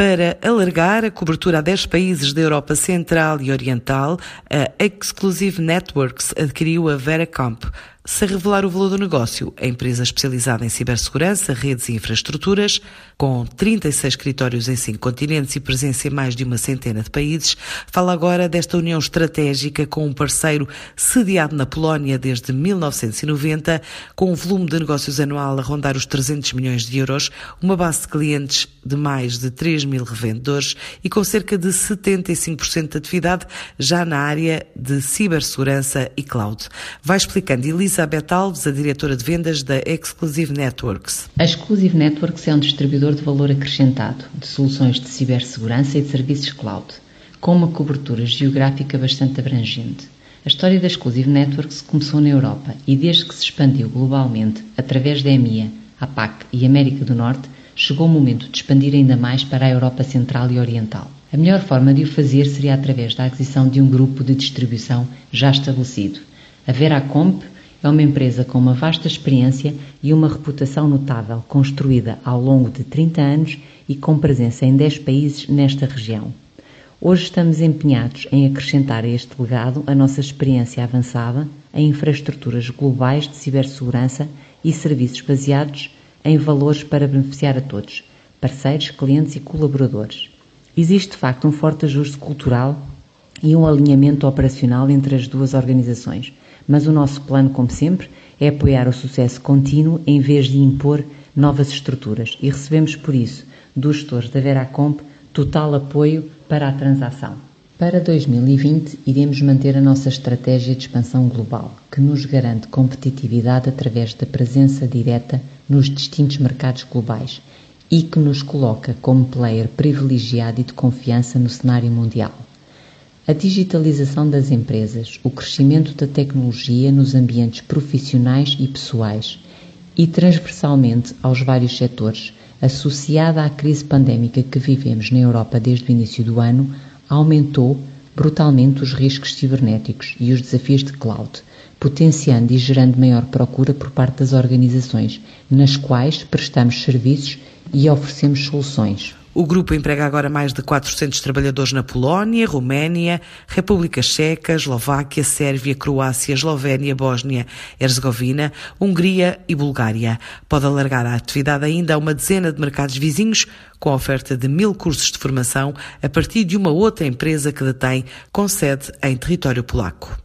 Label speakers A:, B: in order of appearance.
A: Para alargar a cobertura a 10 países da Europa Central e Oriental, a Exclusive Networks adquiriu a Veracomp, sem revelar o valor do negócio, a empresa especializada em cibersegurança, redes e infraestruturas, com 36 escritórios em cinco continentes e presença em mais de uma centena de países, fala agora desta união estratégica com um parceiro sediado na Polónia desde 1990, com um volume de negócios anual a rondar os 300 milhões de euros, uma base de clientes de mais de 3 mil revendedores e com cerca de 75% de atividade já na área de cibersegurança e cloud. Vai explicando Elizabeth Alves, a diretora de vendas da Exclusive Networks.
B: A Exclusive Networks é um distribuidor de valor acrescentado de soluções de cibersegurança e de serviços cloud, com uma cobertura geográfica bastante abrangente. A história da Exclusive Networks começou na Europa e, desde que se expandiu globalmente através da EMEA, APAC e América do Norte, chegou o momento de expandir ainda mais para a Europa Central e Oriental. A melhor forma de o fazer seria através da aquisição de um grupo de distribuição já estabelecido. A Veracomp é uma empresa com uma vasta experiência e uma reputação notável, construída ao longo de 30 anos e com presença em 10 países nesta região. Hoje estamos empenhados em acrescentar a este legado a nossa experiência avançada em infraestruturas globais de cibersegurança e serviços baseados em valores para beneficiar a todos, parceiros, clientes e colaboradores. Existe de facto um forte ajuste cultural e um alinhamento operacional entre as duas organizações mas o nosso plano, como sempre, é apoiar o sucesso contínuo em vez de impor novas estruturas e recebemos por isso dos gestores da Veracomp total apoio para a transação. Para 2020, iremos manter a nossa estratégia de expansão global, que nos garante competitividade através da presença direta nos distintos mercados globais e que nos coloca como player privilegiado e de confiança no cenário mundial. A digitalização das empresas, o crescimento da tecnologia nos ambientes profissionais e pessoais e transversalmente aos vários setores, associada à crise pandémica que vivemos na Europa desde o início do ano, aumentou brutalmente os riscos cibernéticos e os desafios de cloud, potenciando e gerando maior procura por parte das organizações, nas quais prestamos serviços e oferecemos soluções.
A: O grupo emprega agora mais de 400 trabalhadores na Polónia, Roménia, República Checa, Eslováquia, Sérvia, Croácia, Eslovénia, Bósnia, Herzegovina, Hungria e Bulgária. Pode alargar a atividade ainda a uma dezena de mercados vizinhos, com a oferta de mil cursos de formação a partir de uma outra empresa que detém com sede em território polaco.